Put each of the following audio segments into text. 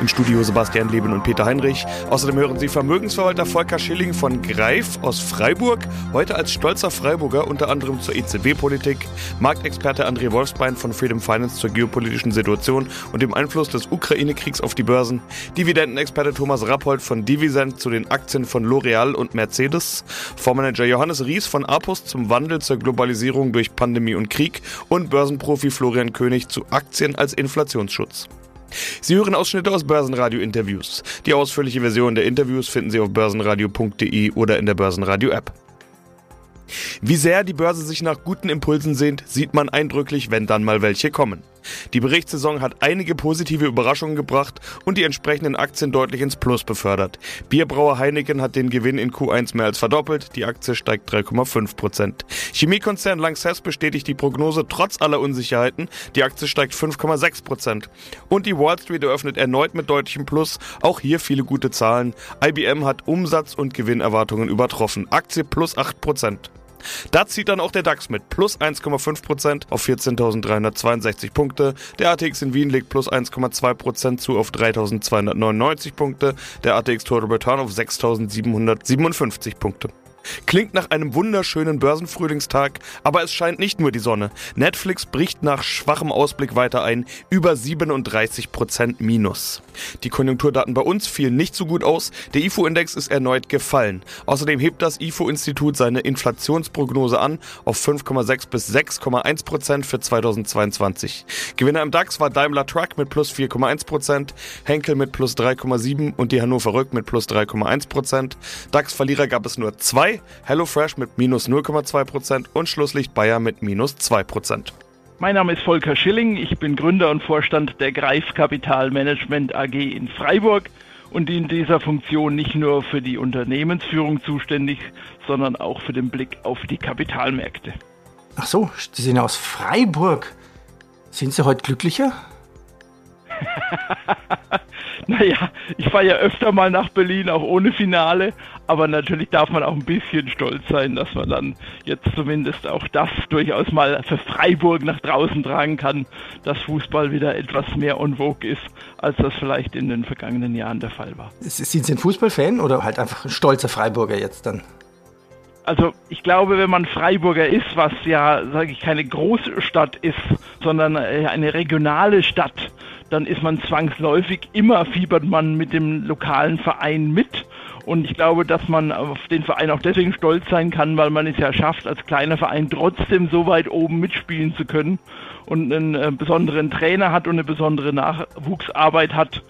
Im Studio Sebastian Leben und Peter Heinrich. Außerdem hören Sie Vermögensverwalter Volker Schilling von Greif aus Freiburg, heute als stolzer Freiburger unter anderem zur EZB-Politik, Marktexperte André Wolfsbein von Freedom Finance zur geopolitischen Situation und dem Einfluss des Ukraine-Kriegs auf die Börsen, Dividendenexperte Thomas Rappold von Divisent zu den Aktien von L'Oreal und Mercedes, Fondsmanager Johannes Ries von Apus zum Wandel zur Globalisierung durch Pandemie und Krieg. Und Börsenprofi Florian König zu Aktien als Inflationsschutz. Sie hören Ausschnitte aus Börsenradio-Interviews. Die ausführliche Version der Interviews finden Sie auf börsenradio.de oder in der Börsenradio-App. Wie sehr die Börse sich nach guten Impulsen sehnt, sieht man eindrücklich, wenn dann mal welche kommen. Die Berichtssaison hat einige positive Überraschungen gebracht und die entsprechenden Aktien deutlich ins Plus befördert. Bierbrauer Heineken hat den Gewinn in Q1 mehr als verdoppelt, die Aktie steigt 3,5 Prozent. Chemiekonzern Lanxess bestätigt die Prognose trotz aller Unsicherheiten, die Aktie steigt 5,6 Prozent. Und die Wall Street eröffnet erneut mit deutlichem Plus, auch hier viele gute Zahlen. IBM hat Umsatz- und Gewinnerwartungen übertroffen, Aktie plus 8 Prozent. Da zieht dann auch der DAX mit plus 1,5% auf 14.362 Punkte. Der ATX in Wien legt plus 1,2% zu auf 3.299 Punkte. Der ATX Total Return auf 6.757 Punkte. Klingt nach einem wunderschönen Börsenfrühlingstag, aber es scheint nicht nur die Sonne. Netflix bricht nach schwachem Ausblick weiter ein, über 37% Minus. Die Konjunkturdaten bei uns fielen nicht so gut aus, der IFO-Index ist erneut gefallen. Außerdem hebt das IFO-Institut seine Inflationsprognose an auf 5,6 bis 6,1% für 2022. Gewinner im DAX war Daimler Truck mit plus 4,1%, Henkel mit plus 3,7% und die Hannover Rück mit plus 3,1%. DAX-Verlierer gab es nur zwei HelloFresh mit minus 0,2% und Schlusslicht Bayer mit minus 2%. Mein Name ist Volker Schilling, ich bin Gründer und Vorstand der Greif Kapital Management AG in Freiburg und in dieser Funktion nicht nur für die Unternehmensführung zuständig, sondern auch für den Blick auf die Kapitalmärkte. Ach so, Sie sind aus Freiburg. Sind Sie heute glücklicher? naja, ich fahre ja öfter mal nach Berlin, auch ohne Finale, aber natürlich darf man auch ein bisschen stolz sein, dass man dann jetzt zumindest auch das durchaus mal für Freiburg nach draußen tragen kann, dass Fußball wieder etwas mehr en vogue ist, als das vielleicht in den vergangenen Jahren der Fall war. Sind Sie ein Fußballfan oder halt einfach ein stolzer Freiburger jetzt dann? Also ich glaube, wenn man Freiburger ist, was ja, sage ich, keine Großstadt ist, sondern äh, eine regionale Stadt, dann ist man zwangsläufig, immer fiebert man mit dem lokalen Verein mit. Und ich glaube, dass man auf den Verein auch deswegen stolz sein kann, weil man es ja schafft, als kleiner Verein trotzdem so weit oben mitspielen zu können und einen äh, besonderen Trainer hat und eine besondere Nachwuchsarbeit hat.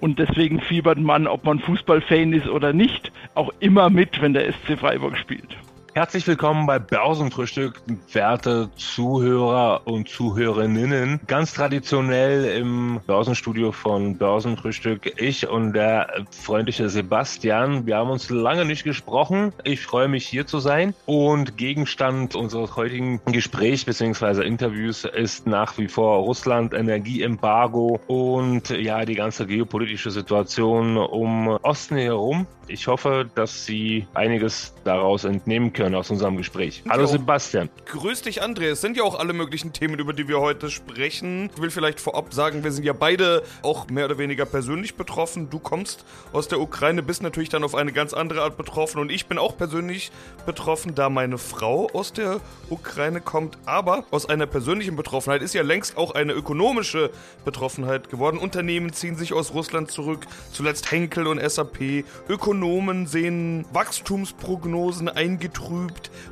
Und deswegen fiebert man, ob man Fußballfan ist oder nicht, auch immer mit, wenn der SC Freiburg spielt. Herzlich willkommen bei Börsenfrühstück, werte Zuhörer und Zuhörerinnen. Ganz traditionell im Börsenstudio von Börsenfrühstück ich und der freundliche Sebastian. Wir haben uns lange nicht gesprochen. Ich freue mich hier zu sein und Gegenstand unseres heutigen Gesprächs bzw. Interviews ist nach wie vor Russland, Energieembargo und ja die ganze geopolitische Situation um Osten herum. Ich hoffe, dass Sie einiges daraus entnehmen können aus unserem Gespräch. Hallo Sebastian. Grüß dich, André. Es sind ja auch alle möglichen Themen, über die wir heute sprechen. Ich will vielleicht vorab sagen, wir sind ja beide auch mehr oder weniger persönlich betroffen. Du kommst aus der Ukraine, bist natürlich dann auf eine ganz andere Art betroffen und ich bin auch persönlich betroffen, da meine Frau aus der Ukraine kommt. Aber aus einer persönlichen Betroffenheit ist ja längst auch eine ökonomische Betroffenheit geworden. Unternehmen ziehen sich aus Russland zurück, zuletzt Henkel und SAP. Ökonomen sehen Wachstumsprognosen eingetrübt.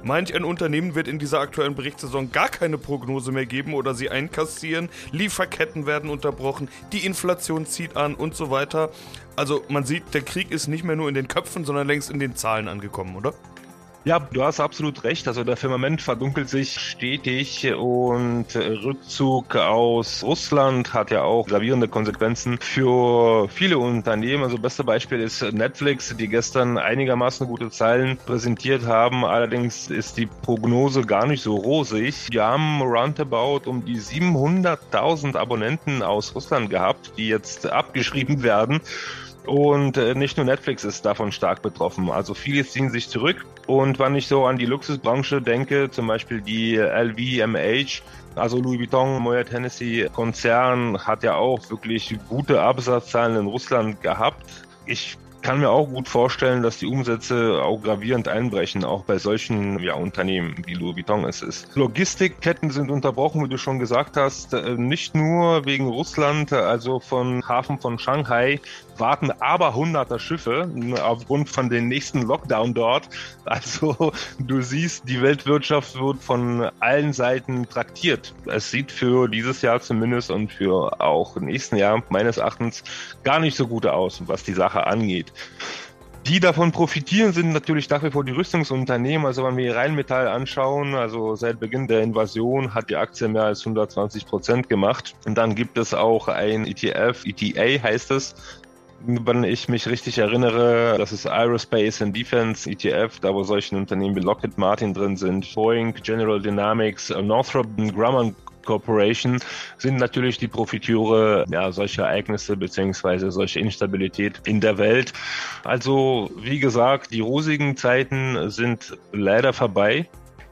Manch ein Unternehmen wird in dieser aktuellen Berichtssaison gar keine Prognose mehr geben oder sie einkassieren. Lieferketten werden unterbrochen, die Inflation zieht an und so weiter. Also man sieht, der Krieg ist nicht mehr nur in den Köpfen, sondern längst in den Zahlen angekommen, oder? Ja, du hast absolut recht. Also der Firmament verdunkelt sich stetig und Rückzug aus Russland hat ja auch gravierende Konsequenzen für viele Unternehmen. Also beste Beispiel ist Netflix, die gestern einigermaßen gute Zahlen präsentiert haben. Allerdings ist die Prognose gar nicht so rosig. Die haben roundabout um die 700.000 Abonnenten aus Russland gehabt, die jetzt abgeschrieben werden. Und äh, nicht nur Netflix ist davon stark betroffen. Also viele ziehen sich zurück. Und wenn ich so an die Luxusbranche denke, zum Beispiel die LVMH, also Louis Vuitton, Moet Hennessy Konzern hat ja auch wirklich gute Absatzzahlen in Russland gehabt. Ich kann mir auch gut vorstellen, dass die Umsätze auch gravierend einbrechen, auch bei solchen ja, Unternehmen wie Louis Vuitton es ist. Logistikketten sind unterbrochen, wie du schon gesagt hast, äh, nicht nur wegen Russland, also von Hafen von Shanghai warten aber hunderter Schiffe aufgrund von den nächsten Lockdown dort. Also du siehst, die Weltwirtschaft wird von allen Seiten traktiert. Es sieht für dieses Jahr zumindest und für auch nächsten Jahr meines Erachtens gar nicht so gut aus, was die Sache angeht. Die davon profitieren, sind natürlich nach wie vor die Rüstungsunternehmen. Also wenn wir Rheinmetall anschauen, also seit Beginn der Invasion hat die Aktie mehr als 120 Prozent gemacht. Und dann gibt es auch ein ETF, ETA heißt es, wenn ich mich richtig erinnere, das ist Aerospace and Defense ETF, da wo solche Unternehmen wie Lockheed Martin drin sind, Boeing, General Dynamics, Northrop Grumman Corporation sind natürlich die Profiteure ja, solcher Ereignisse beziehungsweise solche Instabilität in der Welt. Also wie gesagt, die rosigen Zeiten sind leider vorbei.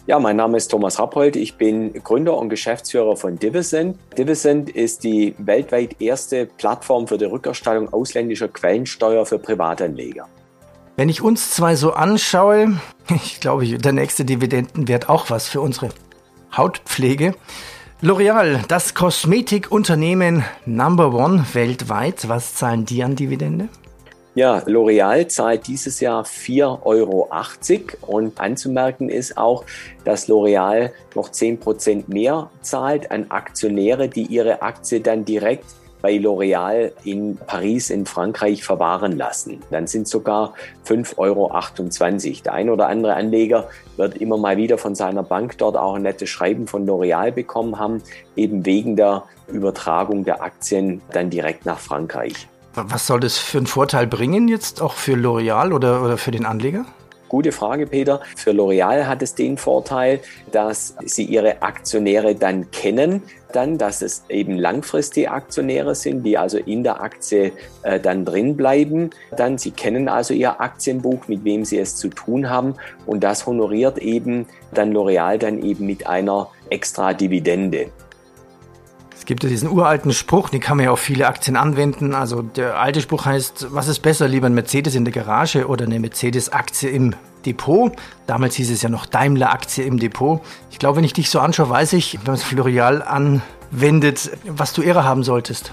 Ja, mein Name ist Thomas Rappold. Ich bin Gründer und Geschäftsführer von Divisend. Divisend ist die weltweit erste Plattform für die Rückerstattung ausländischer Quellensteuer für Privatanleger. Wenn ich uns zwei so anschaue, ich glaube, der nächste Dividendenwert auch was für unsere Hautpflege. L'Oreal, das Kosmetikunternehmen Number One weltweit, was zahlen die an Dividende? Ja, L'Oreal zahlt dieses Jahr 4,80 Euro und anzumerken ist auch, dass L'Oreal noch 10 Prozent mehr zahlt an Aktionäre, die ihre Aktie dann direkt bei L'Oreal in Paris in Frankreich verwahren lassen. Dann sind sogar 5,28 Euro. Der ein oder andere Anleger wird immer mal wieder von seiner Bank dort auch ein nettes Schreiben von L'Oreal bekommen haben, eben wegen der Übertragung der Aktien dann direkt nach Frankreich. Was soll das für einen Vorteil bringen jetzt auch für L'Oreal oder, oder für den Anleger? Gute Frage, Peter. Für L'Oreal hat es den Vorteil, dass sie ihre Aktionäre dann kennen, dann, dass es eben langfristige Aktionäre sind, die also in der Aktie äh, dann drin bleiben. Dann, sie kennen also ihr Aktienbuch, mit wem sie es zu tun haben und das honoriert eben dann L'Oreal dann eben mit einer extra Dividende. Gibt ja diesen uralten Spruch, den kann man ja auf viele Aktien anwenden. Also der alte Spruch heißt, was ist besser, lieber ein Mercedes in der Garage oder eine Mercedes-Aktie im Depot? Damals hieß es ja noch Daimler-Aktie im Depot. Ich glaube, wenn ich dich so anschaue, weiß ich, wenn man es Florial anwendet, was du eher haben solltest.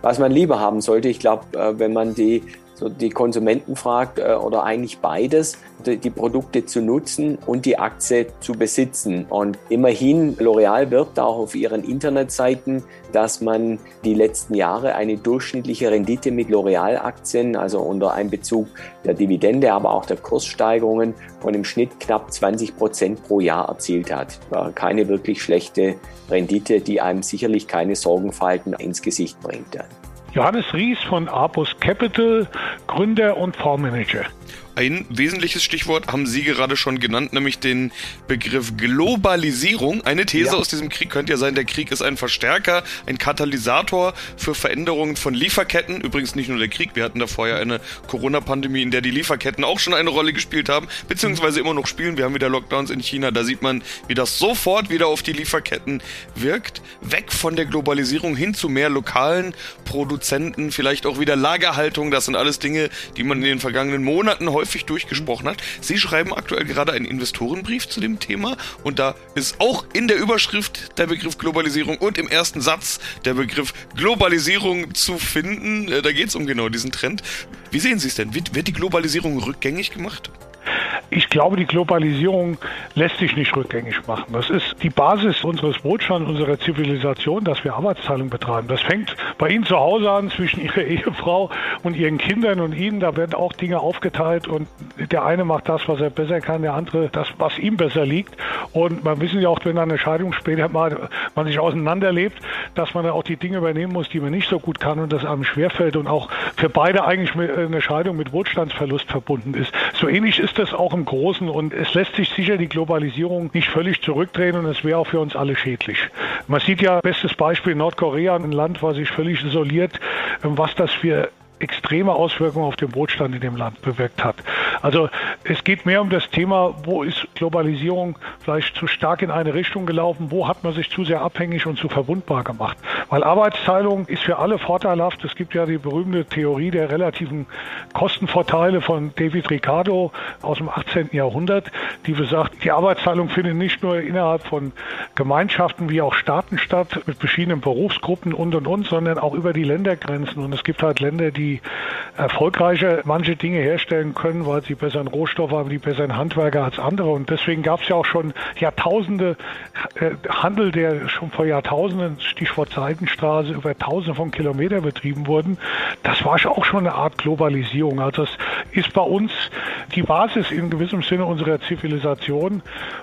Was man lieber haben sollte, ich glaube, äh, wenn man die so die Konsumenten fragt äh, oder eigentlich beides, die, Produkte zu nutzen und die Aktie zu besitzen. Und immerhin, L'Oreal wirbt auch auf ihren Internetseiten, dass man die letzten Jahre eine durchschnittliche Rendite mit L'Oreal-Aktien, also unter Einbezug der Dividende, aber auch der Kurssteigerungen von im Schnitt knapp 20 Prozent pro Jahr erzielt hat. Keine wirklich schlechte Rendite, die einem sicherlich keine Sorgenfalten ins Gesicht bringt. Johannes Ries von Apus Capital, Gründer und Fondsmanager. Ein wesentliches Stichwort haben Sie gerade schon genannt, nämlich den Begriff Globalisierung. Eine These ja. aus diesem Krieg könnte ja sein, der Krieg ist ein Verstärker, ein Katalysator für Veränderungen von Lieferketten. Übrigens nicht nur der Krieg, wir hatten da vorher eine Corona-Pandemie, in der die Lieferketten auch schon eine Rolle gespielt haben, beziehungsweise immer noch spielen. Wir haben wieder Lockdowns in China, da sieht man, wie das sofort wieder auf die Lieferketten wirkt. Weg von der Globalisierung hin zu mehr lokalen Produzenten, vielleicht auch wieder Lagerhaltung. Das sind alles Dinge, die man in den vergangenen Monaten häufig häufig durchgesprochen hat. Sie schreiben aktuell gerade einen Investorenbrief zu dem Thema und da ist auch in der Überschrift der Begriff Globalisierung und im ersten Satz der Begriff Globalisierung zu finden. Äh, da geht es um genau diesen Trend. Wie sehen Sie es denn? Wird, wird die Globalisierung rückgängig gemacht? Ich glaube, die Globalisierung lässt sich nicht rückgängig machen. Das ist die Basis unseres Wohlstands, unserer Zivilisation, dass wir Arbeitsteilung betreiben. Das fängt bei Ihnen zu Hause an, zwischen Ihrer Ehefrau und Ihren Kindern und Ihnen. Da werden auch Dinge aufgeteilt und der eine macht das, was er besser kann, der andere das, was ihm besser liegt. Und man wissen ja auch, wenn eine Scheidung später mal man sich auseinanderlebt, dass man dann auch die Dinge übernehmen muss, die man nicht so gut kann und das einem schwerfällt und auch für beide eigentlich eine Scheidung mit Wohlstandsverlust verbunden ist. So ähnlich ist das auch im Großen und es lässt sich sicher die Globalisierung nicht völlig zurückdrehen und es wäre auch für uns alle schädlich. Man sieht ja, bestes Beispiel Nordkorea, ein Land, was sich völlig isoliert, was das für extreme Auswirkungen auf den Wohlstand in dem Land bewirkt hat. Also es geht mehr um das Thema, wo ist Globalisierung vielleicht zu stark in eine Richtung gelaufen, wo hat man sich zu sehr abhängig und zu verwundbar gemacht. Weil Arbeitsteilung ist für alle vorteilhaft. Es gibt ja die berühmte Theorie der relativen Kostenvorteile von David Ricardo aus dem 18. Jahrhundert, die besagt, die Arbeitsteilung findet nicht nur innerhalb von Gemeinschaften wie auch Staaten statt, mit verschiedenen Berufsgruppen und und und, sondern auch über die Ländergrenzen. Und es gibt halt Länder, die erfolgreicher manche Dinge herstellen können, weil sie besseren Rohstoff haben, die besseren Handwerker als andere. Und deswegen gab es ja auch schon Jahrtausende äh, Handel, der schon vor Jahrtausenden, Stichwort Seidenstraße, über Tausende von Kilometern betrieben wurden. Das war auch schon eine Art Globalisierung. Also das ist bei uns die Basis in gewissem Sinne unserer Zivilisation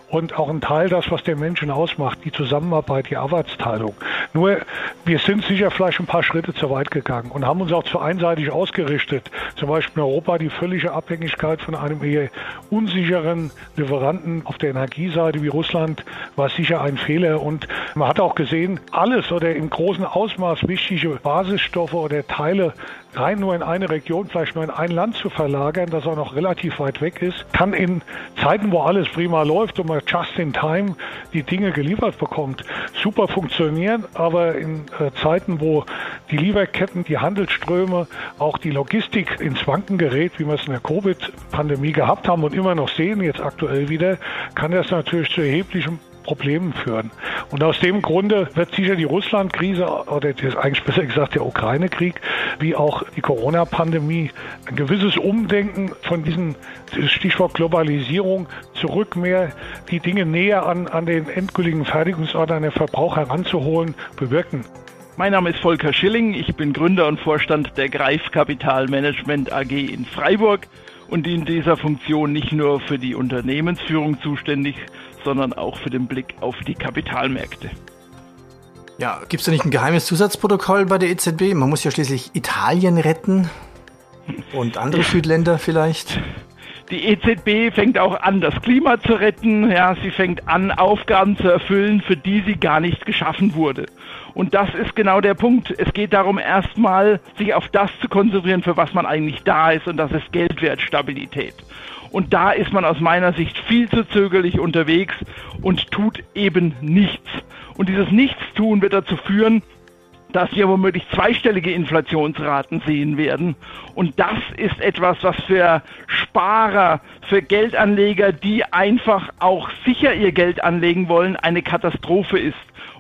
und auch ein Teil das, was den Menschen ausmacht, die Zusammenarbeit, die Arbeitsteilung. Nur wir sind sicher vielleicht ein paar Schritte zu weit gegangen und haben uns auch zu einseitig ausgerichtet. Zum Beispiel in Europa die völlige Abhängigkeit von einem eher unsicheren Lieferanten auf der Energieseite wie Russland war sicher ein Fehler. Und man hat auch gesehen, alles oder im großen Ausmaß wichtige Basisstoffe oder Teile rein nur in eine Region, vielleicht nur in ein Land zu verlagern, das auch noch relativ weit weg ist, kann in Zeiten, wo alles prima läuft und man just in time die Dinge geliefert bekommt, super funktionieren. Aber in äh, Zeiten, wo die Lieferketten, die Handelsströme, auch die Logistik ins Wanken gerät, wie wir es in der Covid-Pandemie gehabt haben und immer noch sehen, jetzt aktuell wieder, kann das natürlich zu erheblichem Problemen führen. Und aus dem Grunde wird sicher die Russland-Krise oder eigentlich besser gesagt der Ukraine-Krieg, wie auch die Corona-Pandemie, ein gewisses Umdenken von diesem Stichwort Globalisierung zurück mehr die Dinge näher an, an den endgültigen Fertigungsort, an den Verbrauch heranzuholen, bewirken. Mein Name ist Volker Schilling, ich bin Gründer und Vorstand der Greif Kapital Management AG in Freiburg und in dieser Funktion nicht nur für die Unternehmensführung zuständig, sondern auch für den Blick auf die Kapitalmärkte. Ja, gibt es da nicht ein geheimes Zusatzprotokoll bei der EZB? Man muss ja schließlich Italien retten und andere Südländer vielleicht. Die EZB fängt auch an, das Klima zu retten. Ja, sie fängt an, Aufgaben zu erfüllen, für die sie gar nicht geschaffen wurde. Und das ist genau der Punkt. Es geht darum, erstmal sich auf das zu konzentrieren, für was man eigentlich da ist, und das ist Geldwertstabilität. Und da ist man aus meiner Sicht viel zu zögerlich unterwegs und tut eben nichts. Und dieses Nichtstun wird dazu führen, dass wir womöglich zweistellige Inflationsraten sehen werden. Und das ist etwas, was für Sparer, für Geldanleger, die einfach auch sicher ihr Geld anlegen wollen, eine Katastrophe ist.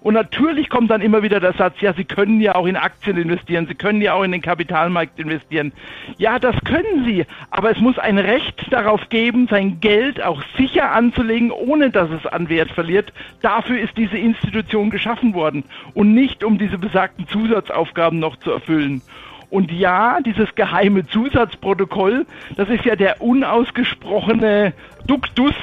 Und natürlich kommt dann immer wieder der Satz, ja, Sie können ja auch in Aktien investieren, Sie können ja auch in den Kapitalmarkt investieren. Ja, das können Sie, aber es muss ein Recht darauf geben, sein Geld auch sicher anzulegen, ohne dass es an Wert verliert. Dafür ist diese Institution geschaffen worden und nicht um diese besagten Zusatzaufgaben noch zu erfüllen. Und ja, dieses geheime Zusatzprotokoll, das ist ja der unausgesprochene Duktus,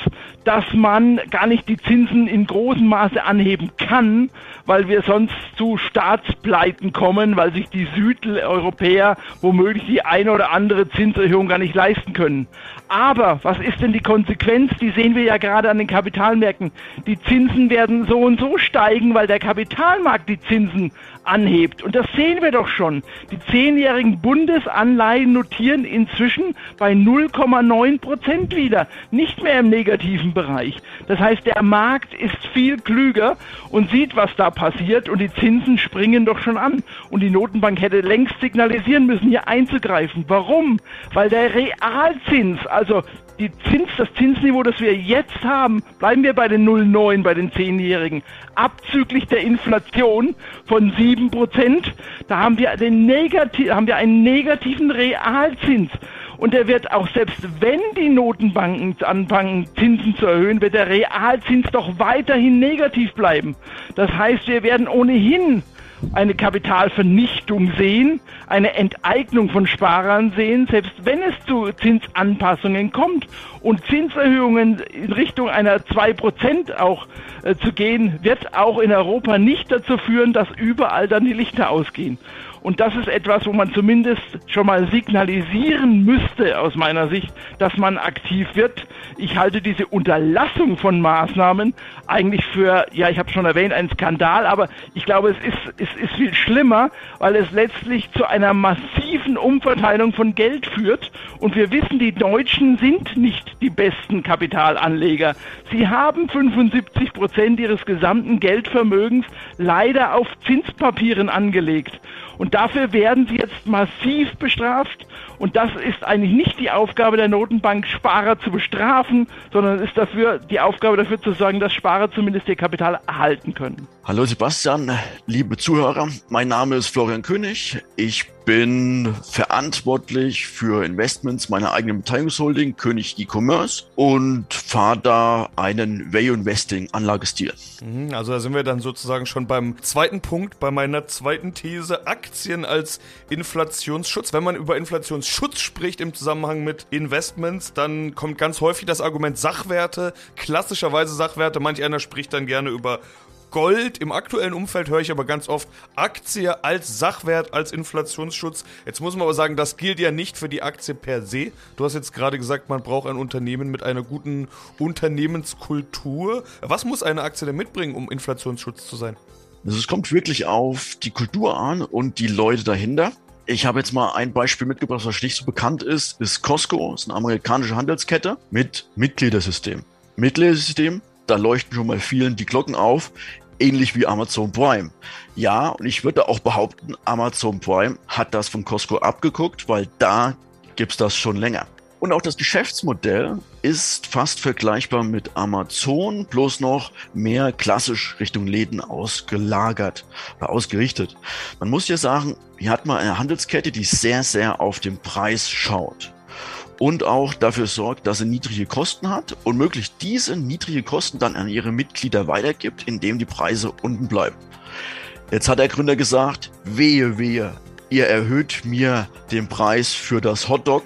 dass man gar nicht die Zinsen in großem Maße anheben kann, weil wir sonst zu Staatspleiten kommen, weil sich die Südeuropäer womöglich die eine oder andere Zinserhöhung gar nicht leisten können. Aber was ist denn die Konsequenz? Die sehen wir ja gerade an den Kapitalmärkten. Die Zinsen werden so und so steigen, weil der Kapitalmarkt die Zinsen anhebt. Und das sehen wir doch schon. Die zehnjährigen Bundesanleihen notieren inzwischen bei 0,9 Prozent wieder. Nicht mehr im negativen Bereich. Das heißt, der Markt ist viel klüger und sieht, was da passiert und die Zinsen springen doch schon an. Und die Notenbank hätte längst signalisieren müssen, hier einzugreifen. Warum? Weil der Realzins, also die Zins, das Zinsniveau, das wir jetzt haben, bleiben wir bei den 0,9 bei den Zehnjährigen, abzüglich der Inflation von 7 Prozent, da haben wir, den Negati haben wir einen negativen Realzins. Und der wird auch, selbst wenn die Notenbanken anfangen, Zinsen zu erhöhen, wird der Realzins doch weiterhin negativ bleiben. Das heißt, wir werden ohnehin eine Kapitalvernichtung sehen, eine Enteignung von Sparern sehen, selbst wenn es zu Zinsanpassungen kommt und Zinserhöhungen in Richtung einer 2% auch äh, zu gehen, wird auch in Europa nicht dazu führen, dass überall dann die Lichter ausgehen. Und das ist etwas, wo man zumindest schon mal signalisieren müsste, aus meiner Sicht, dass man aktiv wird. Ich halte diese Unterlassung von Maßnahmen eigentlich für, ja, ich habe schon erwähnt, einen Skandal, aber ich glaube, es ist, es ist viel schlimmer, weil es letztlich zu einer massiven Umverteilung von Geld führt. Und wir wissen, die Deutschen sind nicht die besten Kapitalanleger. Sie haben 75 Prozent ihres gesamten Geldvermögens leider auf Zinspapieren angelegt. Und dafür werden sie jetzt massiv bestraft. Und das ist eigentlich nicht die Aufgabe der Notenbank, Sparer zu bestrafen, sondern ist dafür die Aufgabe dafür zu sorgen, dass Sparer zumindest ihr Kapital erhalten können. Hallo Sebastian, liebe Zuhörer, mein Name ist Florian König. Ich bin verantwortlich für Investments meiner eigenen Beteiligungsholding König E-Commerce und fahre da einen Value Investing Anlagestil. Mhm, also da sind wir dann sozusagen schon beim zweiten Punkt, bei meiner zweiten These, Aktien als Inflationsschutz. Wenn man über Inflationsschutz spricht im Zusammenhang mit Investments, dann kommt ganz häufig das Argument Sachwerte, klassischerweise Sachwerte. Manch einer spricht dann gerne über Gold. Im aktuellen Umfeld höre ich aber ganz oft Aktie als Sachwert, als Inflationsschutz. Jetzt muss man aber sagen, das gilt ja nicht für die Aktie per se. Du hast jetzt gerade gesagt, man braucht ein Unternehmen mit einer guten Unternehmenskultur. Was muss eine Aktie denn mitbringen, um Inflationsschutz zu sein? Also es kommt wirklich auf die Kultur an und die Leute dahinter. Ich habe jetzt mal ein Beispiel mitgebracht, was nicht so bekannt ist, ist Costco, ist eine amerikanische Handelskette mit Mitgliedersystem. Mitgliedersystem, da leuchten schon mal vielen die Glocken auf ähnlich wie Amazon Prime. Ja, und ich würde auch behaupten, Amazon Prime hat das von Costco abgeguckt, weil da gibt's das schon länger. Und auch das Geschäftsmodell ist fast vergleichbar mit Amazon, bloß noch mehr klassisch Richtung Läden ausgelagert oder ausgerichtet. Man muss ja sagen, hier hat man eine Handelskette, die sehr, sehr auf den Preis schaut und auch dafür sorgt, dass er niedrige Kosten hat und möglichst diese niedrige Kosten dann an ihre Mitglieder weitergibt, indem die Preise unten bleiben. Jetzt hat der Gründer gesagt, wehe, wehe, ihr erhöht mir den Preis für das Hotdog,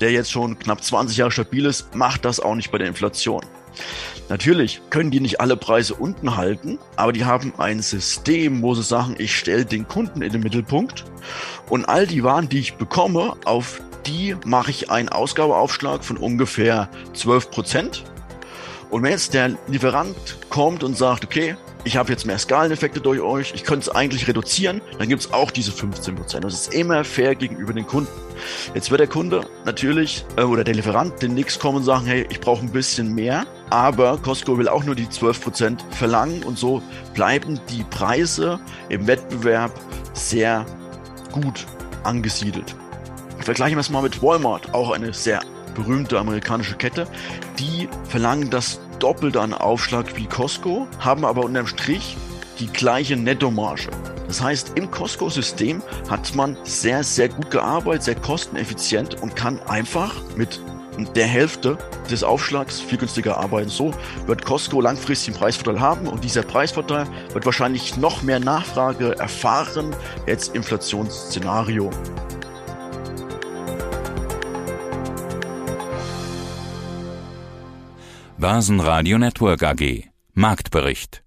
der jetzt schon knapp 20 Jahre stabil ist, macht das auch nicht bei der Inflation. Natürlich können die nicht alle Preise unten halten, aber die haben ein System, wo sie sagen, ich stelle den Kunden in den Mittelpunkt und all die Waren, die ich bekomme, auf die mache ich einen Ausgabeaufschlag von ungefähr 12 Prozent. Und wenn jetzt der Lieferant kommt und sagt, okay, ich habe jetzt mehr Skaleneffekte durch euch, ich könnte es eigentlich reduzieren, dann gibt es auch diese 15%. Prozent. Das ist immer fair gegenüber den Kunden. Jetzt wird der Kunde natürlich äh, oder der Lieferant demnächst kommen und sagen, hey, ich brauche ein bisschen mehr, aber Costco will auch nur die 12 Prozent verlangen und so bleiben die Preise im Wettbewerb sehr gut angesiedelt. Vergleichen wir es mal mit Walmart, auch eine sehr berühmte amerikanische Kette. Die verlangen das Doppelte an Aufschlag wie Costco, haben aber unterm Strich die gleiche Nettomarge. Das heißt, im Costco-System hat man sehr, sehr gut gearbeitet, sehr kosteneffizient und kann einfach mit der Hälfte des Aufschlags viel günstiger arbeiten. So wird Costco langfristig einen Preisvorteil haben und dieser Preisvorteil wird wahrscheinlich noch mehr Nachfrage erfahren, jetzt Inflationsszenario. Börsenradio Network AG Marktbericht